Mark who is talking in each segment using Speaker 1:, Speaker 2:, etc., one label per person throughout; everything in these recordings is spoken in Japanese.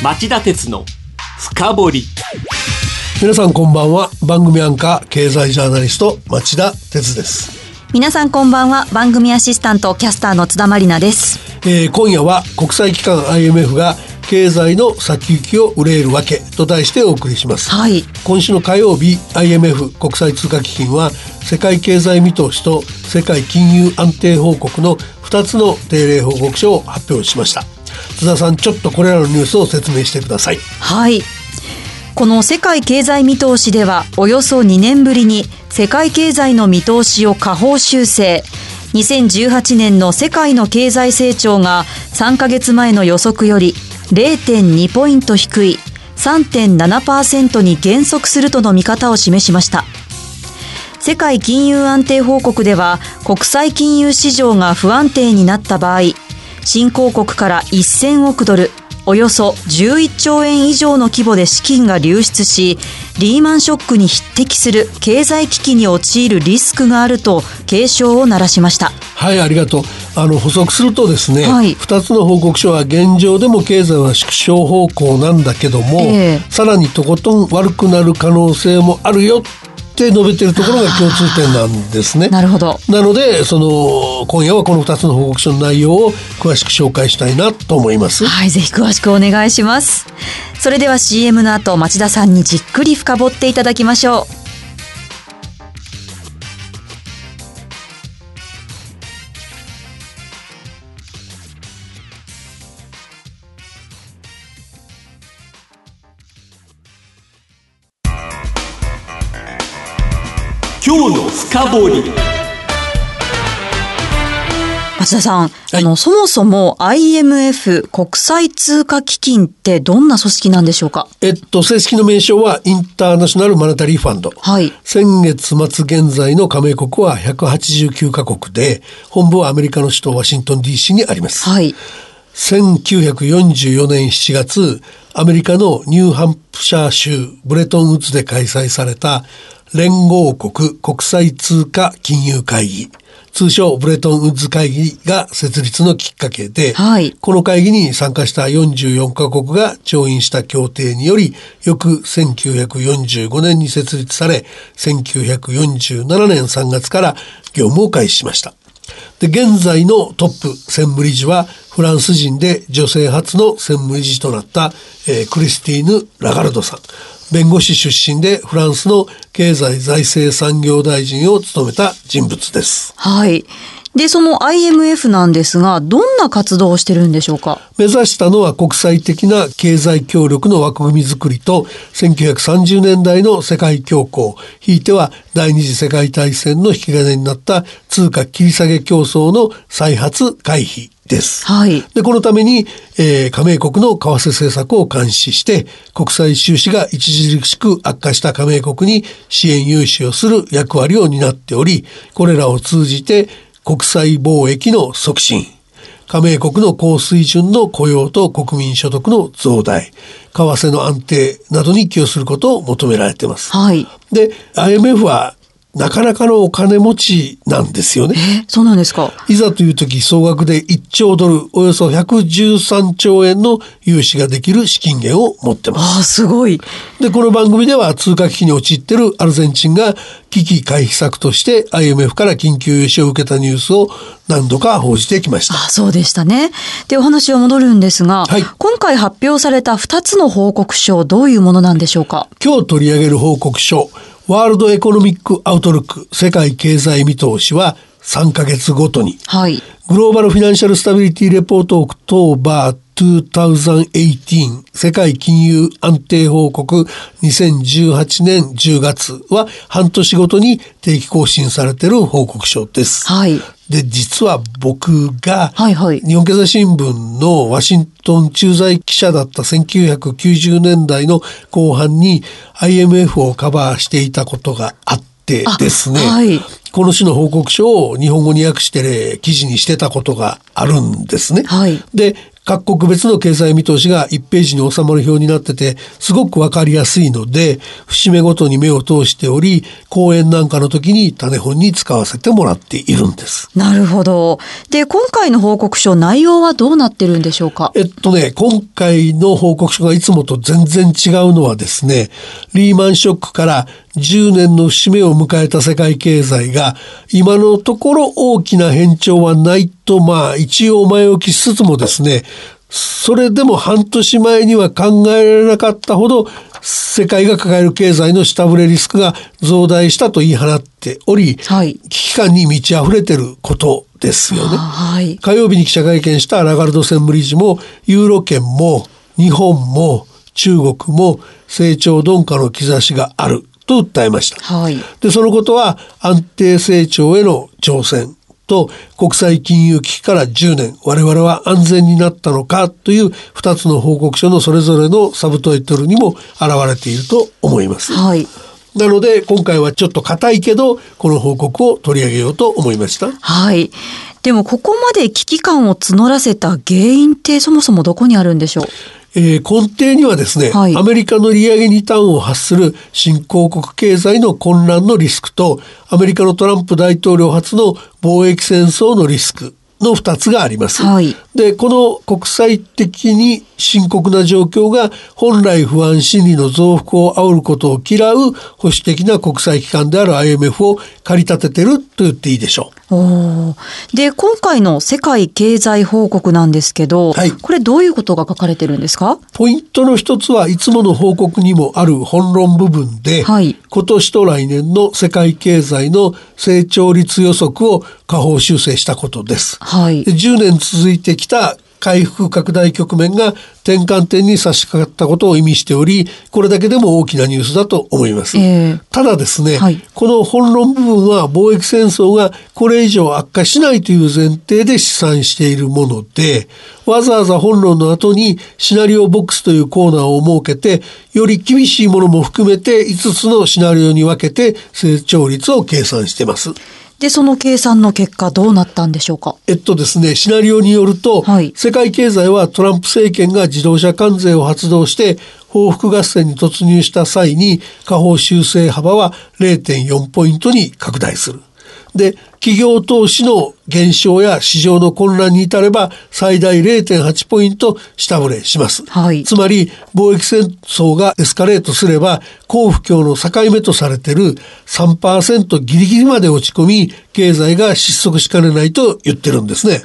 Speaker 1: 町田鉄の深掘り。
Speaker 2: 皆さんこんばんは。番組アンカー経済ジャーナリスト町田鉄です。
Speaker 3: 皆さんこんばんは。番組アシスタントキャスターの津田まりなです、
Speaker 2: えー今夜は国際機関 IMF が経済の先行きを憂えるわけと題してお送りします、
Speaker 3: はい。
Speaker 2: 今週の火曜日 IMF 国際通貨基金は世界経済見通しと世界金融安定報告の2つの定例報告書を発表しました津田さんちょっとこれらのニュースを説明してください。
Speaker 3: はい。この世界経済見通しではおよそ2年ぶりに世界経済の見通しを下方修正。2018年の世界の経済成長が3ヶ月前の予測より0.2ポイント低い3.7%に減速するとの見方を示しました。世界金融安定報告では国際金融市場が不安定になった場合新興国から1000億ドルおよそ11兆円以上の規模で資金が流出しリーマンショックに匹敵する経済危機に陥るリスクがあると警鐘を鳴らしました。
Speaker 2: はいありがとう。あの補足するとですね、
Speaker 3: はい。
Speaker 2: 2つの報告書は現状でも経済は縮小方向なんだけども、
Speaker 3: ええ。
Speaker 2: さらにとことん悪くなる可能性もあるよって述べてるところが共通点なんですね。
Speaker 3: なるほど
Speaker 2: なのでその今夜はこの2つの報告書の内容を詳しく紹介したいなと思います。
Speaker 3: はいぜひ詳しくお願いしますそれでは CM の後町田さんにじっくり深掘っていただきましょう
Speaker 1: 深掘り。
Speaker 3: 町田さん、
Speaker 2: い。
Speaker 3: あのそもそも IMF 国際通貨基金ってどんな組織なんでしょうか？
Speaker 2: えっと正式の名称はインターナショナルマネタリーファンド。
Speaker 3: はい。
Speaker 2: 先月末現在の加盟国は189カ国で本部はアメリカの首都ワシントン DC にあります。
Speaker 3: はい。
Speaker 2: 1944年7月アメリカのニューハンプシャー州ブレトンウッズで開催された連合国国際通貨金融会議通称ブレトンウッズ会議が設立のきっかけで、
Speaker 3: はい
Speaker 2: この会議に参加した44カ国が調印した協定により翌1945年に設立され1947年3月から業務を開始しました。で、現在のトップ専務理事はフランス人で女性初の専務理事となった、えークリスティーヌ・ラガルドさん。弁護士出身でフランスの経済財政産業大臣を務めた人物です。
Speaker 3: はい。でその IMF なんですがどんな活動をしてるんでしょうか？
Speaker 2: 目指したのは国際的な経済協力の枠組みづくりと1930年代の世界恐慌。ひいては第二次世界大戦の引き金になった通貨切り下げ競争の再発回避です。
Speaker 3: はい
Speaker 2: で、このために、えー加盟国の為替政策を監視して、国際収支が著しく悪化した加盟国に支援融資をする役割を担っており、これらを通じて国際貿易の促進、加盟国の高水準の雇用と国民所得の増大、為替の安定などに寄与することを求められています。
Speaker 3: はい
Speaker 2: で、IMF はなかなかのお金持ちなんですよね。
Speaker 3: えそうなんですか？
Speaker 2: いざという時総額で1兆ドルおよそ113兆円の融資ができる資金源を持ってます。
Speaker 3: あすごい
Speaker 2: で、この番組では通貨危機に陥っているアルゼンチンが危機回避策として IMF から緊急融資を受けたニュースを何度か報じてきました。
Speaker 3: あそうでしたねでお話は戻るんですが、
Speaker 2: はい
Speaker 3: 今回発表された2つの報告書どういうものなんでしょうか？
Speaker 2: 今日取り上げる報告書World Economic Outlook 世界経済見通しは3ヶ月ごとに。
Speaker 3: はい。
Speaker 2: Global Financial Stability Report October 2018世界金融安定報告。2018年10月は半年ごとに定期更新されている報告書です。
Speaker 3: はい
Speaker 2: で、実は僕が、日本経済新聞のワシントン駐在記者だった1990年代の後半に IMF をカバーしていたことがあってですね、
Speaker 3: あはい。
Speaker 2: この種の報告書を日本語に訳して記事にしてたことがあるんですね。
Speaker 3: はい。
Speaker 2: で、各国別の経済見通しが1ページに収まる表になってて、すごくわかりやすいので、節目ごとに目を通しており、講演なんかの時に種本に使わせてもらっているんです。
Speaker 3: なるほど。で、今回の報告書、内容はどうなってるんでしょうか？
Speaker 2: えっとね、今回の報告書がいつもと全然違うのはですね、リーマンショックから10年の節目を迎えた世界経済が、今のところ大きな変調はないと、まあ一応前置きしつつもですね、それでも半年前には考えられなかったほど世界が抱える経済の下振れリスクが増大したと言い放っており、
Speaker 3: はい
Speaker 2: 危機感に満ち溢れてることですよね。
Speaker 3: はい。
Speaker 2: 火曜日に記者会見したラガルド専務理事もユーロ圏も日本も中国も成長鈍化の兆しがあると訴えました。
Speaker 3: はい。
Speaker 2: で、そのことは安定成長への挑戦と国際金融危機から10年我々は安全になったのかという2つの報告書のそれぞれのサブタイトルにも現れていると思います。
Speaker 3: はい。
Speaker 2: なので今回はちょっと硬いけどこの報告を取り上げようと思いました。
Speaker 3: はい。でも、ここまで危機感を募らせた原因ってそもそもどこにあるんでしょう？
Speaker 2: えー根底にはですね、
Speaker 3: はい
Speaker 2: アメリカの利上げに端を発する新興国経済の混乱のリスクとアメリカのトランプ大統領初の貿易戦争のリスクの2つがあります。
Speaker 3: はい
Speaker 2: でこの国際的に深刻な状況が本来不安心理の増幅を煽ることを嫌う保守的な国際機関である IMF を駆り立ててると言っていいでしょう。
Speaker 3: で、今回の世界経済報告なんですけど、
Speaker 2: はい。
Speaker 3: これどういうことが書かれてるんですか？
Speaker 2: ポイントの一つはいつもの報告にもある本論部分で、
Speaker 3: はい。
Speaker 2: 今年と来年の世界経済の成長率予測を下方修正したことです。
Speaker 3: はい。
Speaker 2: で10年続いてきた回復拡大局面が転換点に差し掛かったことを意味しており、これだけでも大きなニュースだと思います。
Speaker 3: ええ
Speaker 2: ただですね、
Speaker 3: はい
Speaker 2: この本論部分は貿易戦争がこれ以上悪化しないという前提で試算しているもので、わざわざ本論の後にシナリオボックスというコーナーを設けて、より厳しいものも含めて5つのシナリオに分けて成長率を計算してます。
Speaker 3: で、その計算の結果どうなったんでしょうか？
Speaker 2: えっとですね、シナリオによると、
Speaker 3: はい
Speaker 2: 世界経済はトランプ政権が自動車関税を発動して報復合戦に突入した際に下方修正幅は0.4ポイントに拡大する。で、企業投資の減少や市場の混乱に至れば最大0.8ポイント下振れします。
Speaker 3: はい
Speaker 2: つまり貿易戦争がエスカレートすれば好不況の境目とされている3%ギリギリまで落ち込み経済が失速しかねないと言ってるんですね。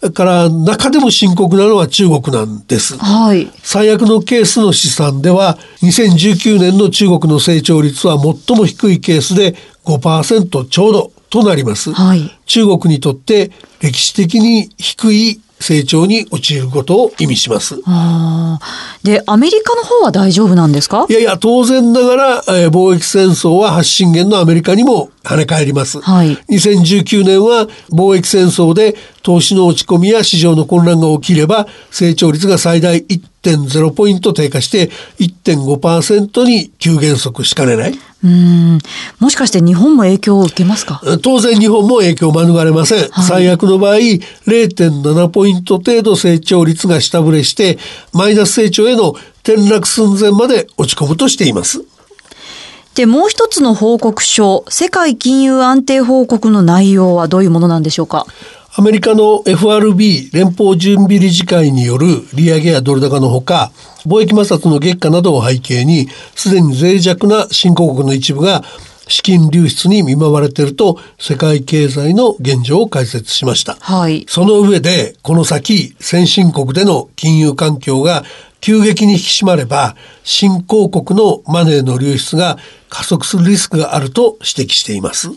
Speaker 2: だから中でも深刻なのは中国なんです。
Speaker 3: はい。
Speaker 2: 最悪のケースの試算では2019年の中国の成長率は最も低いケースで5%ちょうどとなります。
Speaker 3: はい
Speaker 2: 中国にとって歴史的に低い成長に陥ることを意味します。
Speaker 3: で、アメリカの方は大丈夫なんですか？
Speaker 2: いやいや、当然ながら、えー貿易戦争は発信源のアメリカにも跳ね返ります。
Speaker 3: はい
Speaker 2: 2019年は貿易戦争で投資の落ち込みや市場の混乱が起きれば成長率が最大1.0ポイント低下して1.5%に急減速しかねない。
Speaker 3: うーん。もしかして日本も影響を受けますか？
Speaker 2: 当然日本も影響を免れません。
Speaker 3: はい
Speaker 2: 最悪の場合、0.7ポイント程度成長率が下振れして、マイナス成長への転落寸前まで落ち込むとしています。
Speaker 3: で、もう一つの報告書、世界金融安定報告の内容はどういうものなんでしょうか？
Speaker 2: アメリカの FRB 連邦準備理事会による利上げやドル高のほか、貿易摩擦の激化などを背景に、すでに脆弱な新興国の一部が資金流出に見舞われていると世界経済の現状を解説しました。
Speaker 3: はい。
Speaker 2: その上で、この先、先進国での金融環境が急激に引き締まれば、新興国のマネーの流出が加速するリスクがあると指摘しています。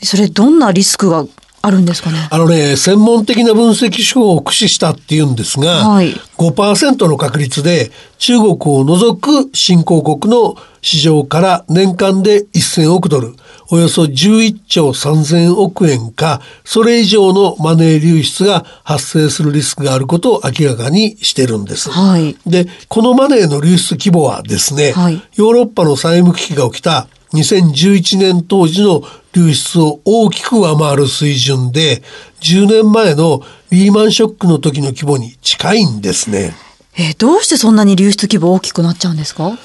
Speaker 3: それどんなリスクがあるんですかね？
Speaker 2: あのね、専門的な分析手法を駆使したっていうんですが、
Speaker 3: はい。
Speaker 2: 5%の確率で中国を除く新興国の市場から年間で1000億ドル、およそ11兆3000億円か、それ以上のマネー流出が発生するリスクがあることを明らかにしてるんです。
Speaker 3: はい。
Speaker 2: で、このマネーの流出規模はですね、
Speaker 3: はい。
Speaker 2: ヨーロッパの債務危機が起きた2011年当時の流出を大きく上回る水準で10年前のリーマンショックの時の規模に近いんですね。
Speaker 3: えー、どうしてそんなに流出規模大きくなっちゃうんですか？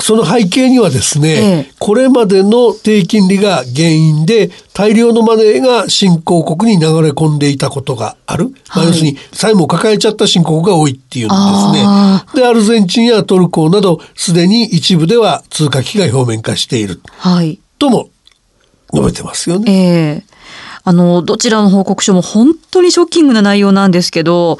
Speaker 2: その背景にはですね、え
Speaker 3: え。
Speaker 2: これまでの低金利が原因で大量のマネーが新興国に流れ込んでいたことがある、まあ、
Speaker 3: はい
Speaker 2: 要するに債務を抱えちゃった新興国が多いっていうんです
Speaker 3: あ
Speaker 2: ね。でアルゼンチンやトルコなどすでに一部では通貨危機が表面化している。
Speaker 3: はい。
Speaker 2: とも述べてますよね。
Speaker 3: ええ。あの、どちらの報告書も本当にショッキングな内容なんですけど、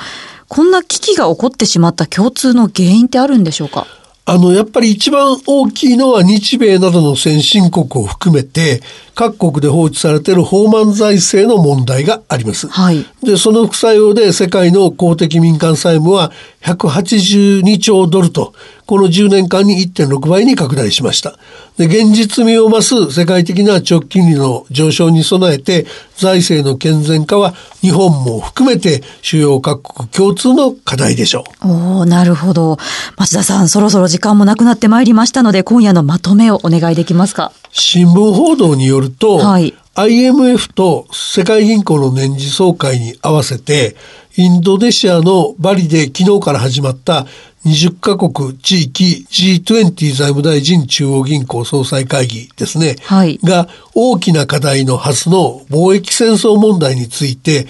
Speaker 3: こんな危機が起こってしまった共通の原因ってあるんでしょうか？
Speaker 2: あの、やっぱり一番大きいのは日米などの先進国を含めて、各国で放置されている放満財政の問題があります。
Speaker 3: はい。
Speaker 2: で、その副作用で世界の公的民間債務は182兆ドルと、この10年間に1.6倍に拡大しました。で、現実味を増す世界的な直近利の上昇に備えて、財政の健全化は日本も含めて主要各国共通の課題でしょう。
Speaker 3: おーなるほど。町田さん、そろそろ時間もなくなってまいりましたので、今夜のまとめをお願いできますか？
Speaker 2: 新聞報道によると、
Speaker 3: はい
Speaker 2: IMF と世界銀行の年次総会に合わせてインドネシアのバリで昨日から始まった20カ国地域 G20 財務大臣中央銀行総裁会議ですね、
Speaker 3: はい。
Speaker 2: が大きな課題のはずの貿易戦争問題について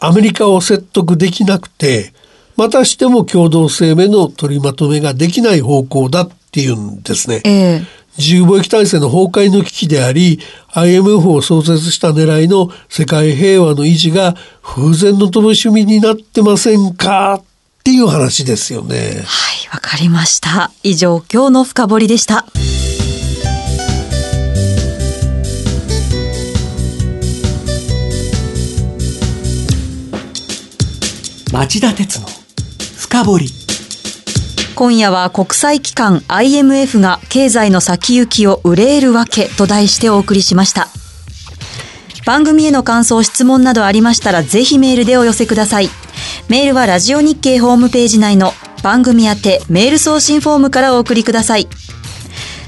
Speaker 2: アメリカを説得できなくてまたしても共同声明の取りまとめができない方向だっていうんですね。
Speaker 3: ええ
Speaker 2: 自由貿易体制の崩壊の危機であり IMF を創設した狙いの世界平和の維持が風前の飛ぶ趣味になってませんか？っていう話ですよね。
Speaker 3: はい、わかりました。以上、今日の深掘りでした。
Speaker 1: 町田鉄の深掘り
Speaker 3: 今夜は国際機関 IMF が経済の先行きを憂えるわけと題してお送りしました。番組への感想、質問などありましたらぜひメールでお寄せください。メールはラジオ日経ホームページ内の番組宛てメール送信フォームからお送りください。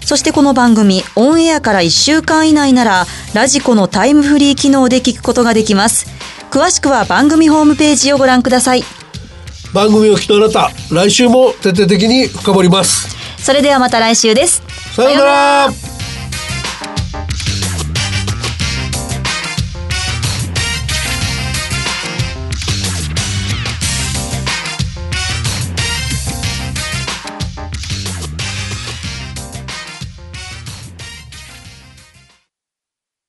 Speaker 3: そしてこの番組、オンエアから1週間以内なら、ラジコのタイムフリー機能で聞くことができます。詳しくは番組ホームページをご覧ください。
Speaker 2: 番組を聞きのあなた、来週も徹底的に深掘ります。
Speaker 3: それではまた来週です。
Speaker 2: さようなら